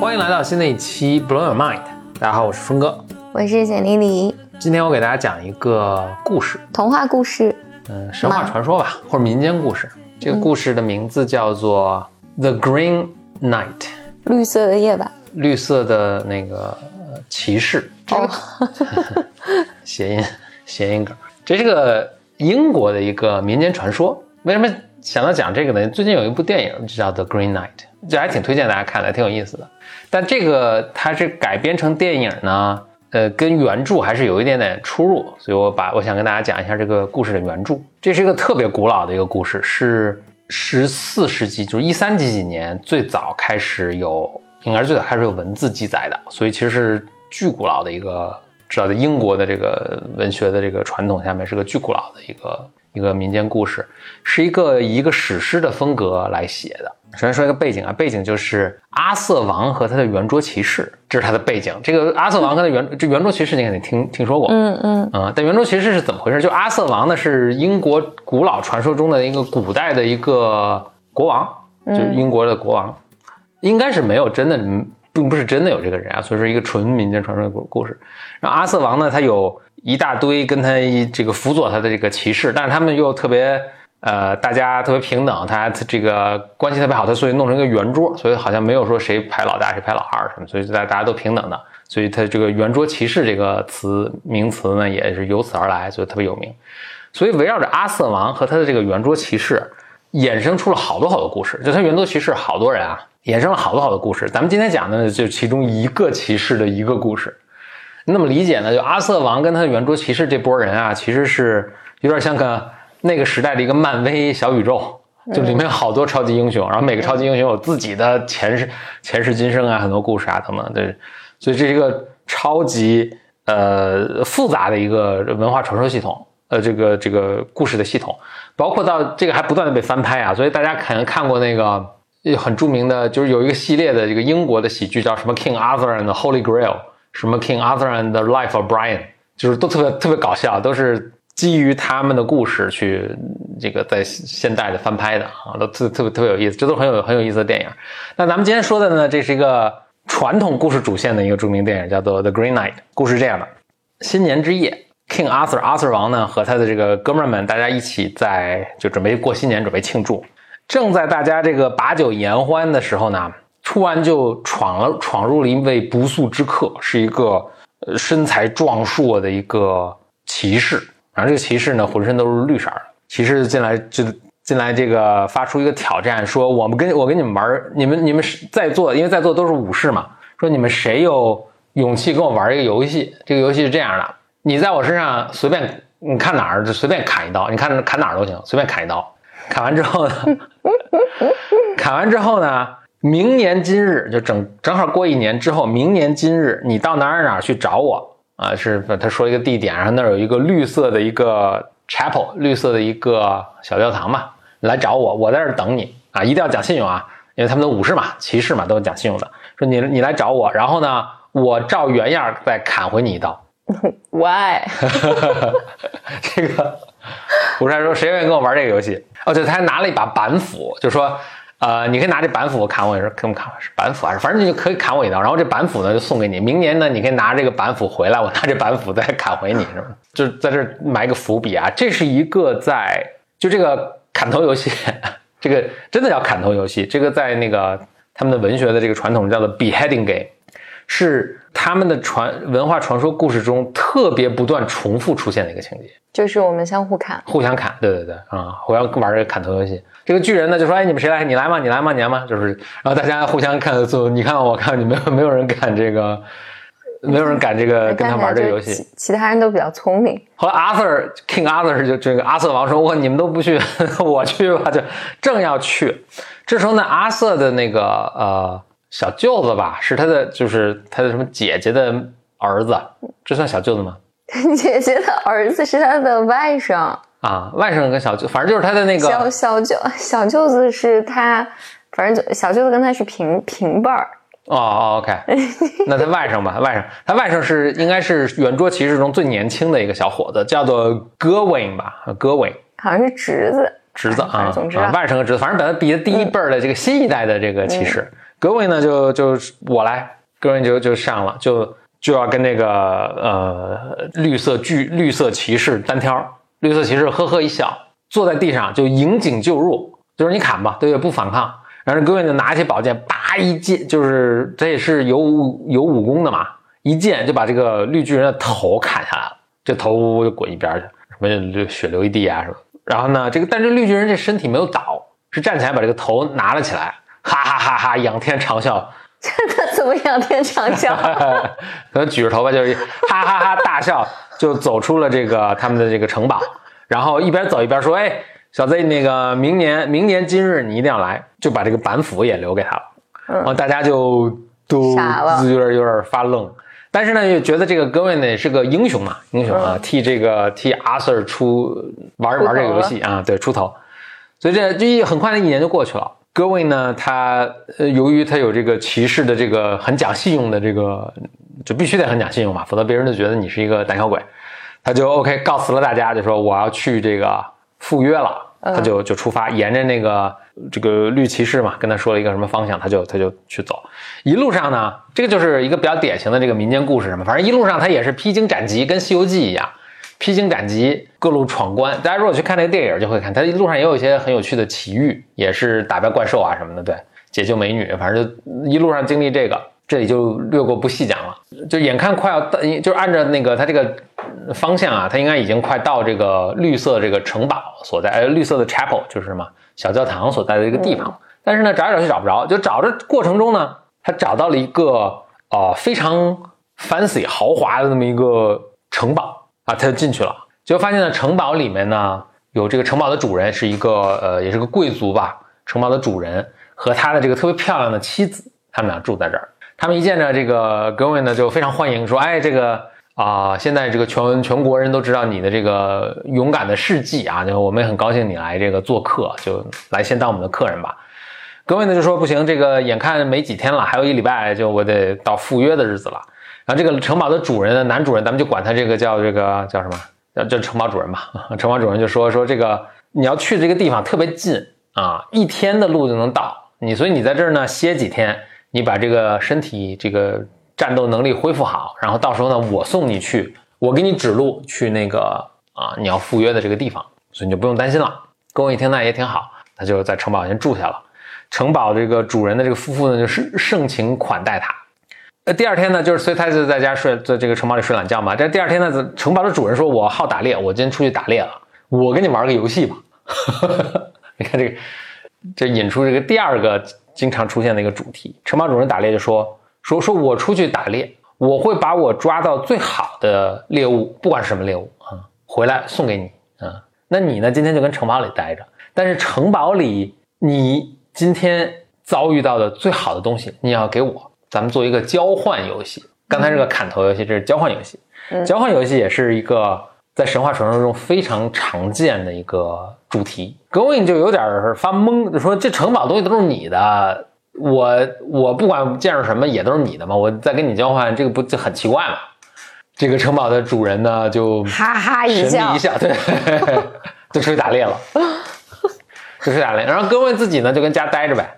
欢迎来到新的一期 Blow Your Mind。大家好，我是峰哥，我是简丽丽。今天我给大家讲一个故事，童话故事，嗯，神话传说吧，或者民间故事。这个故事的名字叫做《The Green Knight》，绿色的夜晚，绿色的那个骑士。哦，谐音谐音梗。这是个英国的一个民间传说。为什么想到讲这个呢？最近有一部电影就叫《The Green Knight》，这还挺推荐大家看的，挺有意思的。但这个它是改编成电影呢，呃，跟原著还是有一点点出入，所以我把我想跟大家讲一下这个故事的原著。这是一个特别古老的一个故事，是十四世纪，就是一三几几年最早开始有，应该是最早开始有文字记载的，所以其实是巨古老的一个，至少在英国的这个文学的这个传统下面是个巨古老的一个一个民间故事，是一个以一个史诗的风格来写的。首先说一个背景啊，背景就是阿瑟王和他的圆桌骑士，这是他的背景。这个阿瑟王和他圆这圆桌骑士，你肯定听听说过，嗯嗯嗯。但圆桌骑士是怎么回事？就阿瑟王呢，是英国古老传说中的一个古代的一个国王，就是英国的国王，应该是没有真的，并不是真的有这个人啊，所以说一个纯民间传说的故故事。然后阿瑟王呢，他有一大堆跟他这个辅佐他的这个骑士，但是他们又特别。呃，大家特别平等，他这个关系特别好，他所以弄成一个圆桌，所以好像没有说谁排老大谁排老二什么，所以大大家都平等的，所以他这个圆桌骑士这个词名词呢也是由此而来，所以特别有名。所以围绕着阿瑟王和他的这个圆桌骑士，衍生出了好多好多故事。就他圆桌骑士好多人啊，衍生了好多好多故事。咱们今天讲的呢，就其中一个骑士的一个故事。那么理解呢，就阿瑟王跟他的圆桌骑士这波人啊，其实是有点像个。那个时代的一个漫威小宇宙，就里面有好多超级英雄，然后每个超级英雄有自己的前世、前世今生啊，很多故事啊等等。对，所以这是一个超级呃复杂的一个文化传说系统，呃，这个这个故事的系统，包括到这个还不断的被翻拍啊。所以大家可能看过那个很著名的，就是有一个系列的这个英国的喜剧，叫什么 King Arthur and the Holy Grail，什么 King Arthur and the Life of Brian，就是都特别特别搞笑，都是。基于他们的故事去这个在现代的翻拍的啊，都特特别特别有意思，这都很有很有意思的电影。那咱们今天说的呢，这是一个传统故事主线的一个著名电影，叫做《The Green Knight》。故事这样的：新年之夜，King Arthur Arthur 王呢和他的这个哥们儿们，大家一起在就准备过新年，准备庆祝。正在大家这个把酒言欢的时候呢，突然就闯了闯入了一位不速之客，是一个呃身材壮硕的一个骑士。然后这个骑士呢，浑身都是绿色的。骑士进来就进来，这个发出一个挑战，说：“我们跟我跟你们玩，你们你们在座，因为在座都是武士嘛。说你们谁有勇气跟我玩一个游戏？这个游戏是这样的：你在我身上随便你看哪儿就随便砍一刀，你看砍哪儿都行，随便砍一刀。砍完之后呢，砍完之后呢，明年今日就正正好过一年之后，明年今日你到哪儿哪儿去找我。”啊，是他说一个地点，然后那儿有一个绿色的一个 chapel，绿色的一个小教堂嘛，来找我，我在这儿等你啊，一定要讲信用啊，因为他们的武士嘛，骑士嘛，都讲信用的。说你你来找我，然后呢，我照原样再砍回你一刀。Why？这个武士说谁愿意跟我玩这个游戏？哦，对，他还拿了一把板斧，就说。呃，你可以拿这板斧砍我一刀，可不砍是板斧还是反正你就可以砍我一刀，然后这板斧呢就送给你。明年呢，你可以拿这个板斧回来，我拿这板斧再砍回你，是吧？就在这埋个伏笔啊，这是一个在就这个砍头游戏，这个真的叫砍头游戏，这个在那个他们的文学的这个传统叫做 beheading game，是他们的传文化传说故事中特别不断重复出现的一个情节，就是我们相互砍，互相砍，对对对啊，互相玩这个砍头游戏。这个巨人呢就说：“哎，你们谁来？你来吗？你来吗？你来吗？就是，然后大家互相看，就你看我看你，没有没有人敢这个，没有人敢这个跟他玩这个游戏。其他人都比较聪明。后来 Arthur King Arthur 就这个阿瑟王说：我你们都不去，我去吧。就正要去，这时候呢，阿瑟的那个呃小舅子吧，是他的，就是他的什么姐姐的儿子，这算小舅子吗？姐姐的儿子是他的外甥。”啊，外甥跟小舅，反正就是他的那个小小舅，小舅子是他，反正就小舅子跟他是平平辈儿，哦哦，OK，那他外甥吧，外甥，他外甥是应该是圆桌骑士中最年轻的一个小伙子，叫做 Gawain 吧，Gawain，好像是侄子，侄子啊，总之啊，外甥和侄子，反正把他比的第一辈儿的这个新一代的这个骑士。格威呢，就就我来，格威就就上了，就就要跟那个呃绿色巨绿色骑士单挑。绿色骑士呵呵一笑，坐在地上就迎颈就入，就是你砍吧，对不对？不反抗。然后格威就拿起宝剑，叭一剑，就是这也是有武有武功的嘛，一剑就把这个绿巨人的头砍下来了，这头就滚一边去，什么就流血流一地啊什么。然后呢，这个但是绿巨人这身体没有倒，是站起来把这个头拿了起来。哈哈哈哈！仰天长啸，他怎么仰天长啸？可能举着头发就是哈哈哈大笑，就走出了这个他们的这个城堡，然后一边走一边说：“哎，小 Z，，那个明年明年今日你一定要来。”就把这个板斧也留给他了。然后大家就都有点有点发愣，但是呢，又觉得这个戈维呢是个英雄嘛，英雄啊，替这个替阿 Sir 出玩玩这个游戏啊，对，出头。所以这这很快的一年就过去了。戈维呢？他呃，由于他有这个骑士的这个很讲信用的这个，就必须得很讲信用嘛，否则别人就觉得你是一个胆小鬼。他就 OK 告辞了大家，就说我要去这个赴约了。他就就出发，沿着那个这个绿骑士嘛，跟他说了一个什么方向，他就他就去走。一路上呢，这个就是一个比较典型的这个民间故事什么，反正一路上他也是披荆斩棘，跟《西游记》一样。披荆斩棘，各路闯关。大家如果去看那个电影，就会看他一路上也有一些很有趣的奇遇，也是打败怪兽啊什么的。对，解救美女，反正就一路上经历这个，这里就略过不细讲了。就眼看快要到，就是按照那个他这个方向啊，他应该已经快到这个绿色这个城堡所在，呃，绿色的 chapel 就是什么小教堂所在的一个地方。但是呢，找来找去找不着，就找着过程中呢，他找到了一个呃非常 fancy 豪华的那么一个城堡。啊，他就进去了，结果发现呢，城堡里面呢有这个城堡的主人是一个呃，也是个贵族吧。城堡的主人和他的这个特别漂亮的妻子，他们俩住在这儿。他们一见着这个格温呢，就非常欢迎，说：“哎，这个啊，现在这个全全国人都知道你的这个勇敢的事迹啊，就我们也很高兴你来这个做客，就来先当我们的客人吧。”格维呢就说：“不行，这个眼看没几天了，还有一礼拜就我得到赴约的日子了。”然后这个城堡的主人呢，男主人，咱们就管他这个叫这个叫什么？叫叫城堡主人吧。城堡主人就说说这个你要去这个地方特别近啊，一天的路就能到。你所以你在这儿呢歇几天，你把这个身体这个战斗能力恢复好，然后到时候呢我送你去，我给你指路去那个啊你要赴约的这个地方，所以你就不用担心了。跟我一听那也挺好，他就在城堡先住下了。城堡这个主人的这个夫妇呢，就是盛情款待他。那第二天呢，就是所以他就在家睡，在这个城堡里睡懒觉嘛。这第二天呢，城堡的主人说：“我好打猎，我今天出去打猎了。我跟你玩个游戏吧。”你看这个，这引出这个第二个经常出现的一个主题。城堡主人打猎就说：“说说我出去打猎，我会把我抓到最好的猎物，不管是什么猎物啊，回来送给你啊。那你呢，今天就跟城堡里待着。但是城堡里你今天遭遇到的最好的东西，你要给我。”咱们做一个交换游戏，刚才这个砍头游戏，这是交换游戏。交换游戏也是一个在神话传说中非常常见的一个主题。Going 就有点发懵，就说这城堡东西都是你的，我我不管见着什么也都是你的嘛，我再跟你交换，这个不就很奇怪吗？这个城堡的主人呢，就哈哈一笑，一笑，对，就出去打猎了，就出去打猎。然后 Going 自己呢，就跟家待着呗。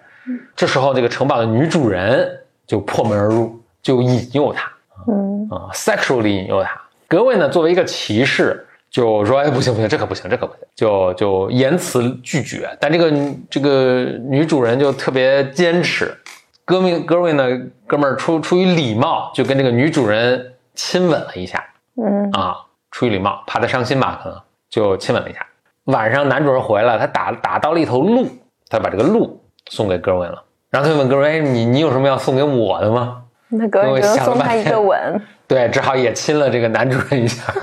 这时候，这个城堡的女主人。就破门而入，就引诱他，嗯啊，sexually 引诱他。格位呢，作为一个骑士，就说：“哎，不行不行，这可不行，这可不行。”就就言辞拒绝。但这个这个女主人就特别坚持。哥们哥位呢，哥们儿出出于礼貌，就跟这个女主人亲吻了一下，嗯啊，出于礼貌，怕她伤心吧，可能就亲吻了一下。晚上男主人回来，他打打到了一头鹿，他把这个鹿送给哥位了。然后他就问格瑞：“哎，你你有什么要送给我的吗？”那格瑞就送他一个吻。对，只好也亲了这个男主人一下。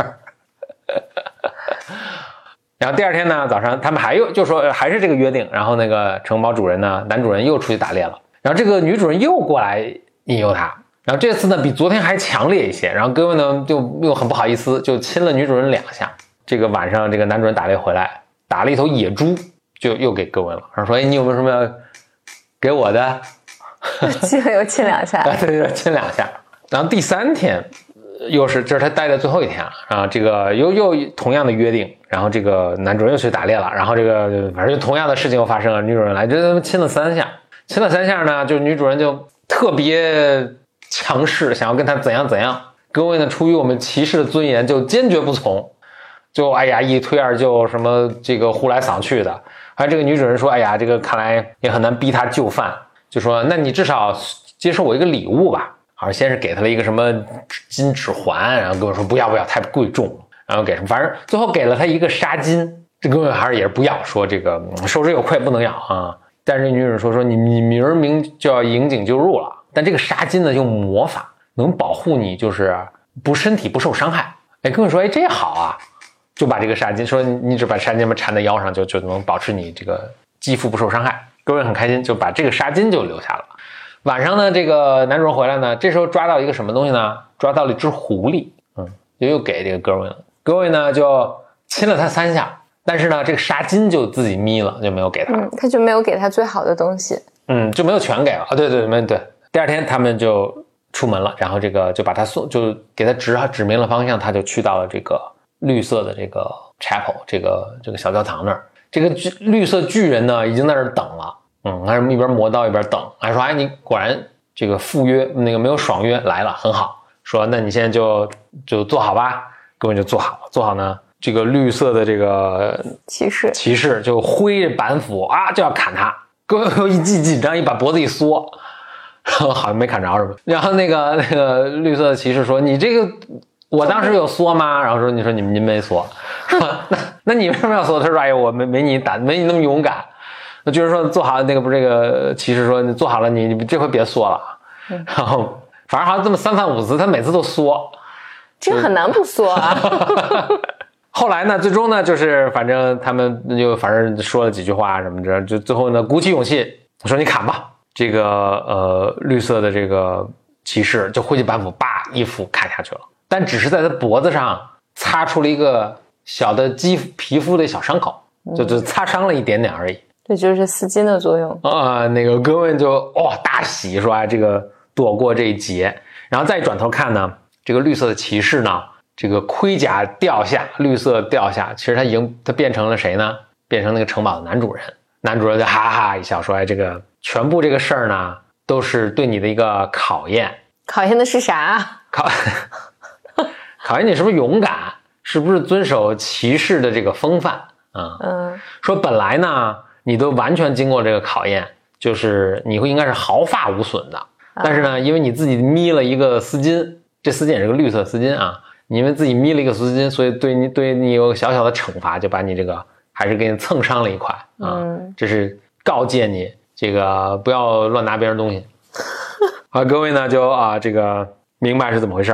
然后第二天呢，早上他们还又就说还是这个约定。然后那个城堡主人呢，男主人又出去打猎了。然后这个女主人又过来引诱他。然后这次呢，比昨天还强烈一些。然后哥们呢，就又很不好意思，就亲了女主人两下。这个晚上，这个男主人打猎回来，打了一头野猪，就又给哥问了。然后说：“哎，你有没有什么要？”给我的，基本又亲两下，对 对对，亲两下。然后第三天，又是这是他待的最后一天了啊，这个又又同样的约定，然后这个男主人又去打猎了，然后这个反正就同样的事情又发生了，女主人来，就亲了三下，亲了三下呢，就女主人就特别强势，想要跟他怎样怎样。各位呢，出于我们骑士的尊严，就坚决不从，就哎呀一推二就，什么这个呼来搡去的。而这个女主人说，哎呀，这个看来也很难逼他就范，就说那你至少接受我一个礼物吧。好，先是给他了一个什么金指环，然后跟我说不要不要，太贵重。然后给什么，反正最后给了他一个纱巾。这哥们还是也是不要，说这个受之有愧，不能要啊。但是女主人说说你你明儿明就要引颈就入了，但这个纱巾呢用魔法能保护你，就是不身体不受伤害。哎，哥们说哎这好啊，就把这个纱巾说你只把纱巾嘛缠在腰上，就就能保持你这个肌肤不受伤害。各位很开心，就把这个纱巾就留下了。晚上呢，这个男主人回来呢，这时候抓到一个什么东西呢？抓到了一只狐狸，嗯，就又给这个戈维了。戈维呢就亲了他三下，但是呢，这个纱巾就自己眯了，就没有给他。嗯，他就没有给他最好的东西。嗯，就没有全给了啊。对对对对。第二天他们就出门了，然后这个就把他送，就给他指指明了方向，他就去到了这个绿色的这个 chapel 这个这个小教堂那儿。这个巨绿色巨人呢，已经在那儿等了。嗯，还是一边磨刀一边等，还说：“哎，你果然这个赴约那个没有爽约来了，很好。说那你现在就就坐好吧。”各位就坐好了，坐好呢。这个绿色的这个骑士骑士就挥着板斧啊，就要砍他。各位一紧紧张，一把脖子一缩，然 后好像没砍着是吧？然后那个那个绿色的骑士说：“你这个我当时有缩吗？”然后说：“你说你们您没缩，是吧？那那你为什么要缩？”他说：“哎呀，我没没你胆，没你那么勇敢。”那就是说做好那个不是这个骑士说你做好了你你这回别缩了，然后反正好像这么三番五次他每次都缩，这很难不缩啊。后来呢，最终呢就是反正他们就反正说了几句话什么的，就最后呢鼓起勇气我说你砍吧。这个呃绿色的这个骑士就挥起板斧，叭一斧砍下去了，但只是在他脖子上擦出了一个小的肌皮肤的小伤口，就就擦伤了一点点而已。这就是丝巾的作用啊！那个哥们就哇大喜，说啊这个躲过这一劫，然后再转头看呢，这个绿色的骑士呢，这个盔甲掉下，绿色掉下，其实他已经他变成了谁呢？变成那个城堡的男主人。男主人就哈哈一笑说：“哎，这个全部这个事儿呢，都是对你的一个考验。考验的是啥？考考验你是不是勇敢，是不是遵守骑士的这个风范啊？嗯，说本来呢。”你都完全经过这个考验，就是你会应该是毫发无损的。但是呢，因为你自己眯了一个丝巾，这丝巾也是个绿色丝巾啊，你因为自己眯了一个丝巾，所以对你对你有小小的惩罚，就把你这个还是给你蹭伤了一块啊。这是告诫你这个不要乱拿别人东西。好，各位呢就啊这个明白是怎么回事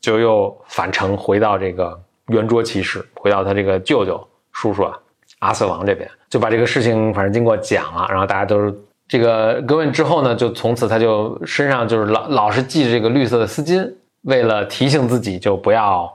就又返程回到这个圆桌骑士，回到他这个舅舅叔叔啊。阿瑟王这边就把这个事情反正经过讲了，然后大家都是这个格温之后呢，就从此他就身上就是老老是系着这个绿色的丝巾，为了提醒自己就不要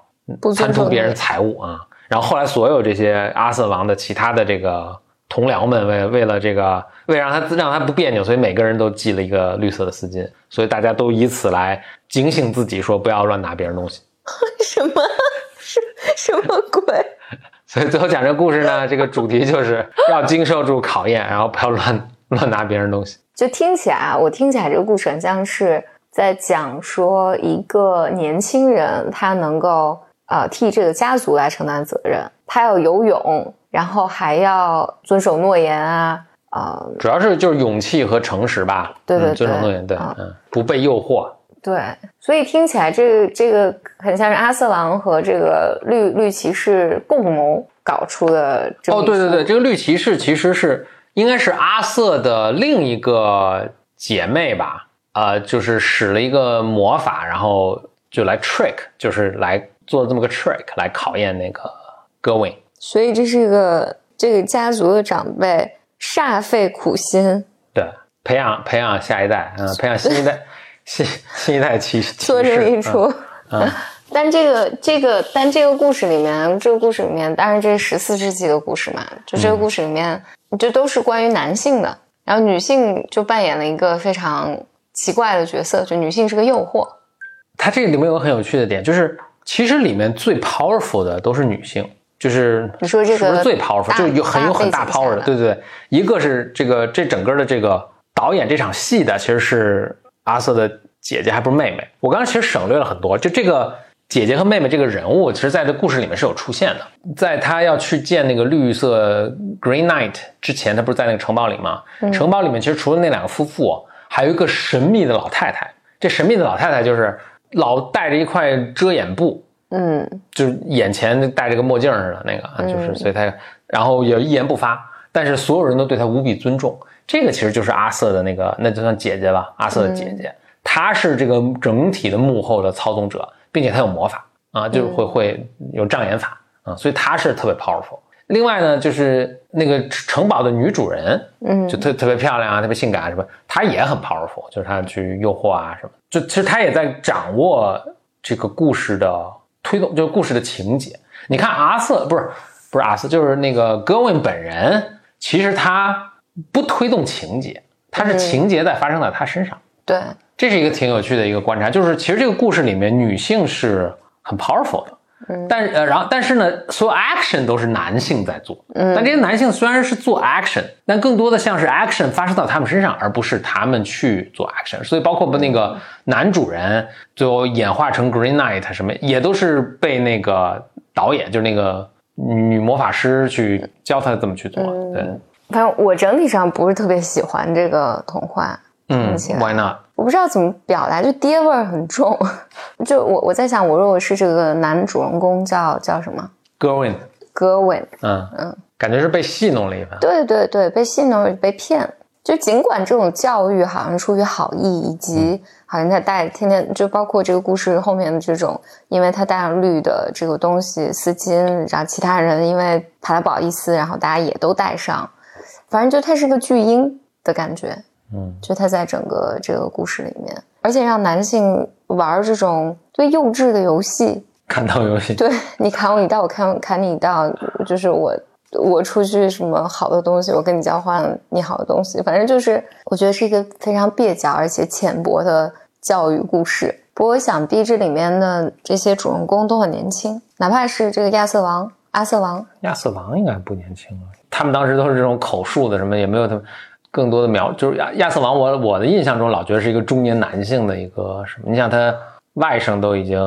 贪图别人财物啊。然后后来所有这些阿瑟王的其他的这个同僚们为为了这个为让他让他不别扭，所以每个人都系了一个绿色的丝巾，所以大家都以此来警醒自己说不要乱拿别人东西。什么？什什么鬼？所以最后讲这个故事呢，这个主题就是要经受住考验，然后不要乱乱拿别人东西。就听起来啊，我听起来这个故事很像是在讲说一个年轻人他能够呃替这个家族来承担责任，他要游泳，然后还要遵守诺言啊，呃，主要是就是勇气和诚实吧。对对，遵守诺言，对，嗯，不被诱惑。对，所以听起来这个这个很像是阿瑟王和这个绿绿骑士共谋搞出的。哦，对对对，这个绿骑士其实是应该是阿瑟的另一个姐妹吧？呃，就是使了一个魔法，然后就来 trick，就是来做这么个 trick 来考验那个戈维。所以这是一个这个家族的长辈煞费苦心，对，培养培养下一代，嗯，培养新一代。新新一代骑士做这么一出，嗯，但这个这个但这个故事里面，这个故事里面，当然这是十四世纪的故事嘛，就这个故事里面，就都是关于男性的，然后女性就扮演了一个非常奇怪的角色，就女性是个诱惑。它这里面有个很有趣的点，就是其实里面最 powerful 的都是女性，就是你说这个最 powerful 就有很有很大 power 的，对对对，一个是这个这整个的这个导演这场戏的其实是阿瑟的姐姐，还不是妹妹。我刚刚其实省略了很多，就这个姐姐和妹妹这个人物，其实在这故事里面是有出现的。在他要去见那个绿色 Green Knight 之前，他不是在那个城堡里吗？城堡里面其实除了那两个夫妇，还有一个神秘的老太太。这神秘的老太太就是。老戴着一块遮掩布，嗯，就是眼前戴着个墨镜似的那个，就是所以他，然后也一言不发，但是所有人都对他无比尊重。这个其实就是阿瑟的那个，那就算姐姐吧，阿瑟的姐姐，她是这个整体的幕后的操纵者，并且她有魔法啊，就是会会有障眼法啊，所以她是特别 powerful。另外呢，就是那个城堡的女主人，嗯，就特特别漂亮啊，特别性感什么，她也很 powerful，就是她去诱惑啊什么，就其实她也在掌握这个故事的推动，就是故事的情节。你看阿瑟不是不是阿瑟，就是那个戈温本人，其实他不推动情节，他是情节在发生在他身上。对，这是一个挺有趣的一个观察，就是其实这个故事里面女性是很 powerful 的。但呃，然后但是呢，所有 action 都是男性在做。嗯，但这些男性虽然是做 action，但更多的像是 action 发生到他们身上，而不是他们去做 action。所以包括不那个男主人最后演化成 Green Knight 什么，也都是被那个导演，就是那个女魔法师去教他怎么去做。对，反正我整体上不是特别喜欢这个童话。嗯，Why not？我不知道怎么表达，就爹味儿很重。就我我在想，我如果是这个男主人公，叫叫什么？Gerwin，Gerwin，嗯嗯，感觉是被戏弄了一番。对对对，被戏弄，被骗。就尽管这种教育好像出于好意，以及好像他带天天就包括这个故事后面的这种，因为他带上绿的这个东西丝巾，然后其他人因为怕他不好意思，然后大家也都带上。反正就他是个巨婴的感觉。嗯，就他在整个这个故事里面，而且让男性玩这种最幼稚的游戏，砍刀游戏。对你砍我一刀，我砍砍你一刀，就是我我出去什么好的东西，我跟你交换你好的东西，反正就是我觉得是一个非常蹩脚而且浅薄的教育故事。不过想必这里面的这些主人公都很年轻，哪怕是这个亚瑟王、阿瑟王，亚瑟王应该不年轻了。他们当时都是这种口述的，什么也没有他们。更多的描就是亚亚瑟王，我我的印象中老觉得是一个中年男性的一个什么？你想他外甥都已经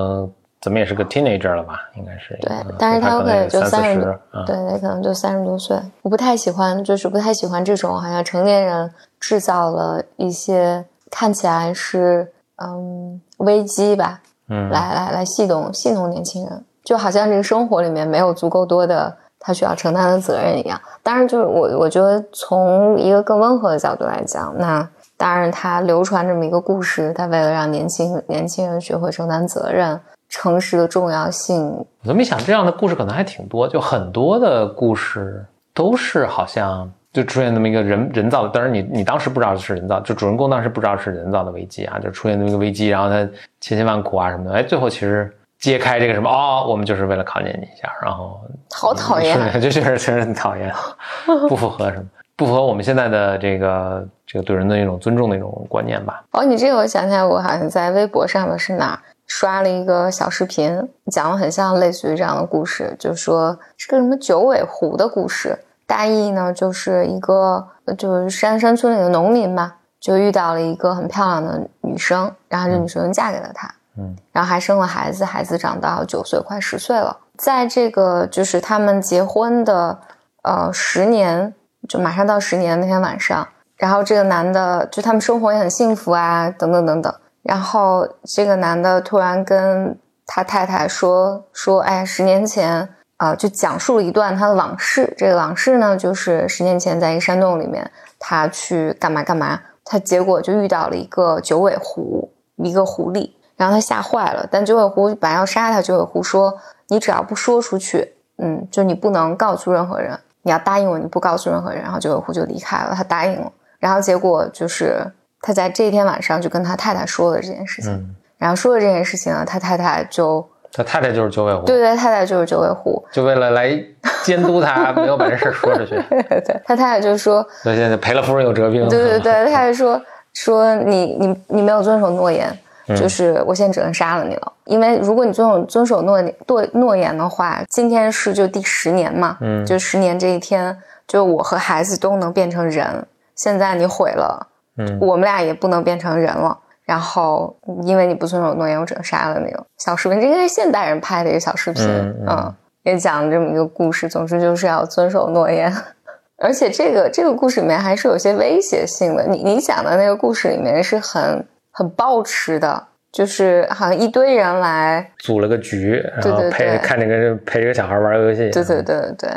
怎么也是个 teenager 了吧？应该是对，但是他有可能就三十，对，他可能就三十多岁。我不太喜欢，就是不太喜欢这种好像成年人制造了一些看起来是嗯危机吧，嗯，来来来戏弄戏弄年轻人，就好像这个生活里面没有足够多的。他需要承担的责任一样，当然就是我，我觉得从一个更温和的角度来讲，那当然他流传这么一个故事，他为了让年轻年轻人学会承担责任、诚实的重要性。我这么一想，这样的故事可能还挺多，就很多的故事都是好像就出现那么一个人人造的，当然你你当时不知道是人造，就主人公当时不知道是人造的危机啊，就出现那么一个危机，然后他千辛万苦啊什么的，哎，最后其实。揭开这个什么哦，我们就是为了考验你一下，然后好讨厌，就确实确实很讨厌，不符合什么，不符合我们现在的这个这个对人的一种尊重的一种观念吧。哦，你这个我想起来，我好像在微博上面是哪刷了一个小视频，讲了很像类似于这样的故事，就说是个什么九尾狐的故事，大意呢就是一个就是山山村里的农民吧，就遇到了一个很漂亮的女生，然后这女生嫁给了他。嗯，嗯然后还生了孩子，孩子长到九岁，快十岁了。在这个就是他们结婚的呃十年，就马上到十年那天晚上，然后这个男的就他们生活也很幸福啊，等等等等。然后这个男的突然跟他太太说说，哎，十年前啊，就讲述了一段他的往事。这个往事呢，就是十年前在一个山洞里面，他去干嘛干嘛，他结果就遇到了一个九尾狐，一个狐狸。然后他吓坏了，但九尾狐本来要杀他。九尾狐说：“你只要不说出去，嗯，就你不能告诉任何人，你要答应我，你不告诉任何人。”然后九尾狐就离开了，他答应了。然后结果就是他在这一天晚上就跟他太太说了这件事情。然后说了这件事情呢，他太太就他太太就是九尾狐，对对，太太就是九尾狐，就为了来监督他，没有把这事说出去。对他太太就说：“那现在赔了夫人又折兵。”对对对，太太说。说你你你没有遵守诺言，就是我现在只能杀了你了。因为如果你遵守遵守诺诺诺言的话，今天是就第十年嘛，嗯，就十年这一天，就我和孩子都能变成人。现在你毁了，嗯，我们俩也不能变成人了。然后因为你不遵守诺言，我只能杀了你了。小视频，这应该是现代人拍的一个小视频，嗯，也讲了这么一个故事。总之就是要遵守诺言。而且这个这个故事里面还是有些威胁性的。你你讲的那个故事里面是很很暴吃的，就是好像一堆人来组了个局，然后陪看这个陪这个小孩玩游戏。对对对对。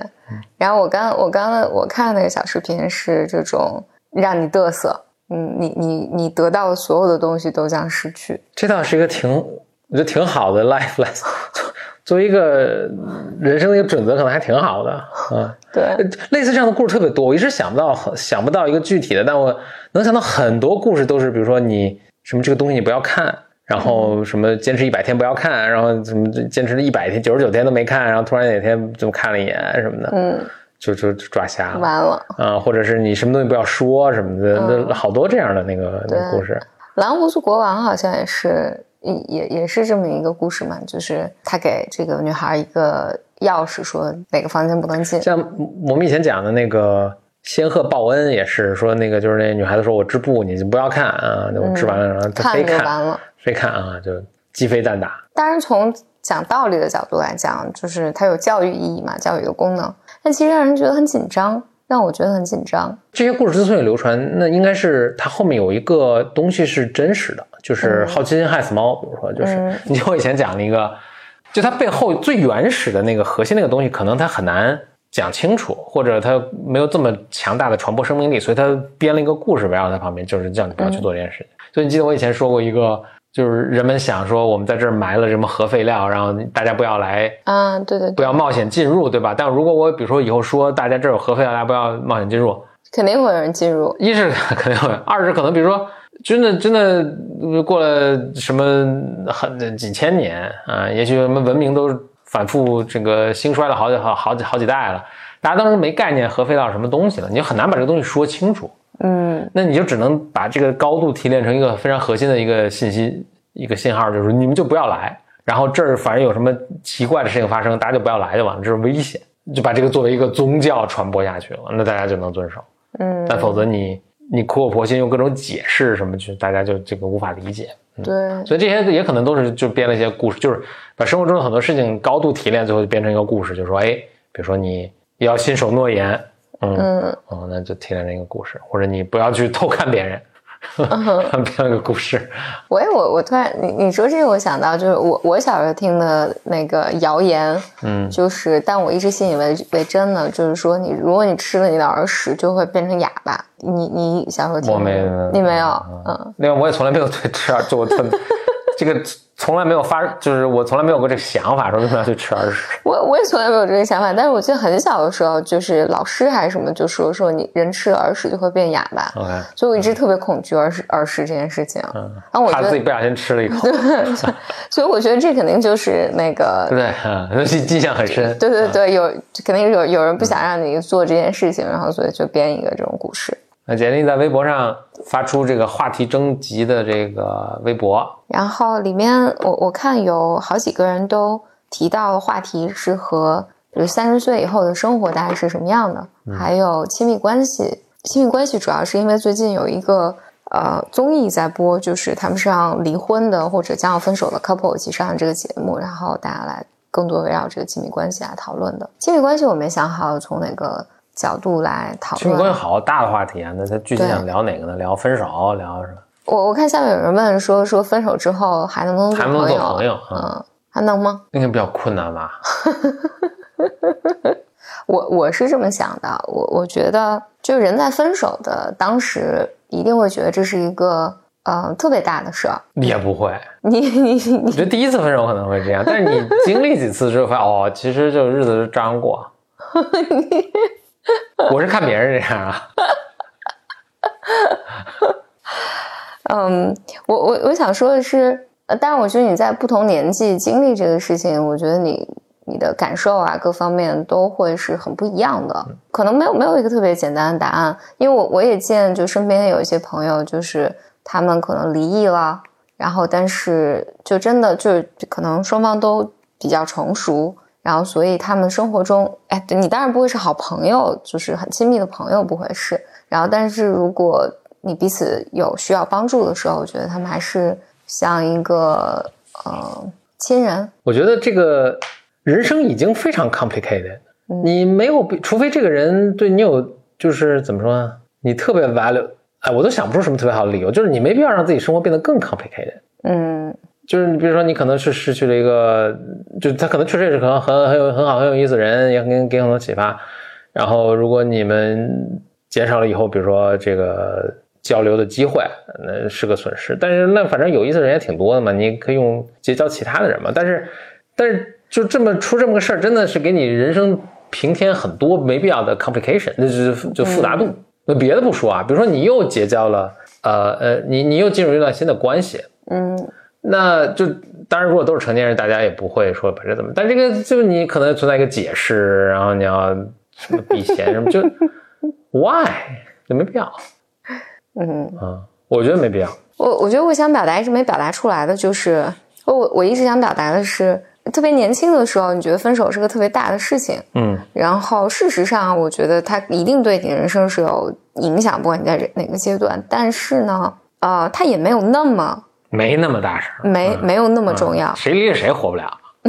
然后我刚我刚刚我看那个小视频是这种让你嘚瑟，嗯，你你你得到的所有的东西都将失去。这倒是一个挺我觉得挺好的 life lesson。作为一个人生的一个准则，可能还挺好的啊。对，类似这样的故事特别多，我一直想不到，想不到一个具体的，但我能想到很多故事，都是比如说你什么这个东西你不要看，然后什么坚持一百天不要看，然后什么坚持了一百天九十九天都没看，然后突然哪天就看了一眼什么的，嗯，就就抓瞎了，完了啊，或者是你什么东西不要说什么的，那好多这样的那个故事。蓝胡子国王好像也是。也也也是这么一个故事嘛，就是他给这个女孩一个钥匙，说哪个房间不能进。像我们以前讲的那个仙鹤报恩，也是说那个就是那女孩子说我织布，你就不要看啊，我织完了然后她非看，非看啊，就鸡飞蛋打。当然从讲道理的角度来讲，就是它有教育意义嘛，教育的功能。但其实让人觉得很紧张，让我觉得很紧张。这些故事之所以流传，那应该是它后面有一个东西是真实的。就是好奇心害死猫，比如说，就是你我以前讲了一个，就它背后最原始的那个核心那个东西，可能它很难讲清楚，或者他没有这么强大的传播生命力，所以他编了一个故事围绕在旁边，就是叫你不要去做这件事情。所以你记得我以前说过一个，就是人们想说我们在这儿埋了什么核废料，然后大家不要来啊，对对，不要冒险进入，对吧？但如果我比如说以后说大家这儿有核废料，大家不要冒险进入，肯定会有人进入。一是 肯定会，二是可能比如说。真的，真的过了什么很几千年啊？也许什么文明都反复这个兴衰了好几好好几好几代了，大家当时没概念核废料什么东西了，你就很难把这个东西说清楚。嗯，那你就只能把这个高度提炼成一个非常核心的一个信息，一个信号，就是你们就不要来。然后这儿反正有什么奇怪的事情发生，大家就不要来就完了，这是危险，就把这个作为一个宗教传播下去了，那大家就能遵守。嗯，但否则你。你苦口婆心用各种解释什么去，大家就这个无法理解。对，所以这些也可能都是就编了一些故事，就是把生活中的很多事情高度提炼，最后就变成一个故事，就说，哎，比如说你要信守诺言，嗯，哦，那就提炼成一个故事，或者你不要去偷看别人。编了 个故事。我我我突然你你说这个，我想到就是我我小时候听的那个谣言，嗯，就是但我一直信以为为真的，就是说你如果你吃了你的耳屎，就会变成哑巴。你你小时候听我没你没有？嗯，另外我也从来没有对吃耳，就我特这个。从来没有发，就是我从来没有过这个想法，说为什么要去吃耳屎。我我也从来没有这个想法，但是我记得很小的时候，就是老师还是什么就说说你人吃耳屎就会变哑巴。OK，所以我一直特别恐惧耳屎耳屎这件事情。嗯，然后我怕自己不小心吃了一口。对，所以我觉得这肯定就是那个对，嗯，印象很深。对对对，有肯定有有人不想让你做这件事情，然后所以就编一个这种故事。那简历在微博上发出这个话题征集的这个微博，然后里面我我看有好几个人都提到话题是和比如三十岁以后的生活大概是什么样的，还有亲密关系。亲密关系主要是因为最近有一个呃综艺在播，就是他们是让离婚的或者将要分手的 couple 一起上这个节目，然后大家来更多围绕这个亲密关系来讨论的。亲密关系我没想好从哪个。角度来讨论，亲密关系好大的话题啊！那他具体想聊哪个呢？聊分手，聊什么？我我看下面有人问说说分手之后还能不能还能做朋友？嗯，还能吗？应该比较困难吧。我我是这么想的，我我觉得就人在分手的当时一定会觉得这是一个呃特别大的事儿。也不会，你你你，我觉得第一次分手可能会这样，但是你经历几次之后哦，其实就日子是这样过。我是看别人这样啊，嗯，我我我想说的是，呃，但是我觉得你在不同年纪经历这个事情，我觉得你你的感受啊，各方面都会是很不一样的。可能没有没有一个特别简单的答案，因为我我也见就身边有一些朋友，就是他们可能离异了，然后但是就真的就可能双方都比较成熟，然后所以他们生活中，哎，你当然不会是好朋友，就是很亲密的朋友不会是，然后但是如果你彼此有需要帮助的时候，我觉得他们还是像一个呃亲人。我觉得这个人生已经非常 complicated，你没有，除非这个人对你有，就是怎么说呢？你特别 value，哎，我都想不出什么特别好的理由，就是你没必要让自己生活变得更 complicated。嗯，就是你比如说，你可能是失去了一个，就他可能确实也是可能很很有很好很有意思的人，也给给很多启发。然后如果你们减少了以后，比如说这个。交流的机会，那是个损失。但是那反正有意思的人也挺多的嘛，你可以用结交其他的人嘛。但是，但是就这么出这么个事儿，真的是给你人生平添很多没必要的 complication，那就是就复杂度。那别的不说啊，比如说你又结交了，呃呃，你你又进入一段新的关系，嗯，那就当然如果都是成年人，大家也不会说把这怎么，但这个就你可能存在一个解释，然后你要什么避嫌什么，就 why 就没必要。嗯啊，我觉得没必要。我我觉得我想表达一直没表达出来的就是，我我一直想表达的是，特别年轻的时候，你觉得分手是个特别大的事情，嗯，然后事实上，我觉得它一定对你人生是有影响，不管你在哪个阶段。但是呢，呃，它也没有那么没那么大事儿，没没有那么重要。谁离了谁活不了，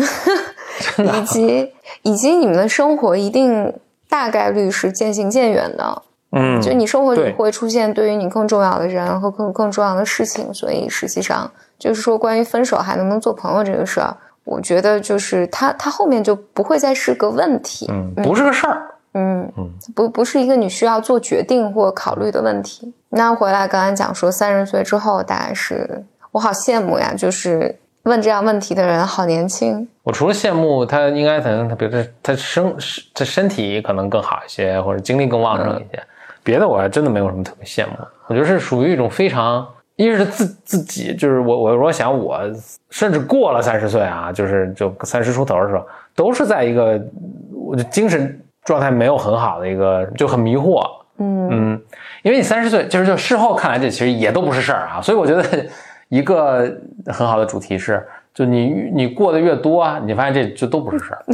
以及以及你们的生活一定大概率是渐行渐远的。嗯，就你生活里会出现对于你更重要的人和更更重要的事情，所以实际上就是说，关于分手还能不能做朋友这个事儿，我觉得就是他他后面就不会再是个问题，嗯，不是个事儿，嗯嗯，不不是一个你需要做决定或考虑的问题。那回来刚才讲说三十岁之后，大概是我好羡慕呀，就是问这样问题的人好年轻。我除了羡慕他，应该可能他比如他他身他身体可能更好一些，或者精力更旺盛一些。别的我还真的没有什么特别羡慕，我觉得是属于一种非常，一是自自己，就是我我我想我甚至过了三十岁啊，就是就三十出头的时候，都是在一个我的精神状态没有很好的一个，就很迷惑，嗯嗯，因为你三十岁，就是就事后看来这其实也都不是事儿啊，所以我觉得一个很好的主题是，就你你过得越多，你发现这就都不是事儿，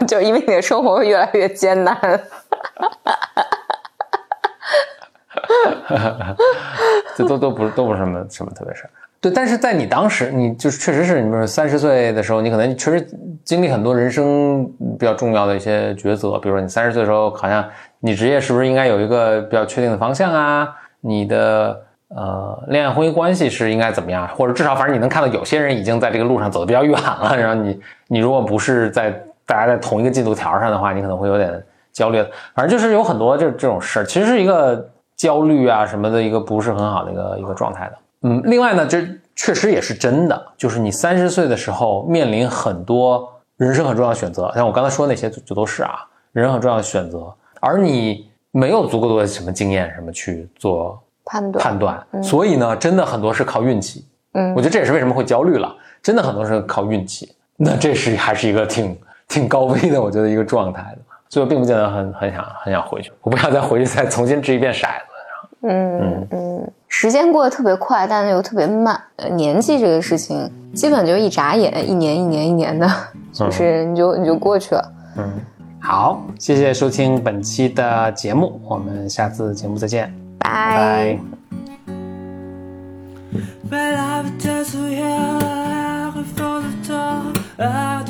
就因为你的生活会越来越艰难。这都都不是都不是什么什么特别事儿，对。但是在你当时，你就是确实是，你比如三十岁的时候，你可能确实经历很多人生比较重要的一些抉择。比如说你三十岁的时候，好像你职业是不是应该有一个比较确定的方向啊？你的呃恋爱婚姻关系是应该怎么样？或者至少反正你能看到有些人已经在这个路上走得比较远了。然后你你如果不是在大家在同一个进度条上的话，你可能会有点焦虑。反正就是有很多这这种事儿，其实是一个。焦虑啊什么的一个不是很好的一个一个状态的，嗯，另外呢，这确实也是真的，就是你三十岁的时候面临很多人生很重要的选择，像我刚才说那些就都是啊，人生很重要的选择，而你没有足够多的什么经验什么去做判断。判断，所以呢，真的很多是靠运气，嗯，我觉得这也是为什么会焦虑了，真的很多是靠运气，那这是还是一个挺 挺高危的，我觉得一个状态的。所以我并不见得很很想很想回去，我不想再回去再重新掷一遍骰子。嗯嗯，时间过得特别快，但是又特别慢。年纪这个事情，基本就一眨眼，一年一年一年的，就是你就你就过去了。嗯，好，谢谢收听本期的节目，我们下次节目再见，拜拜。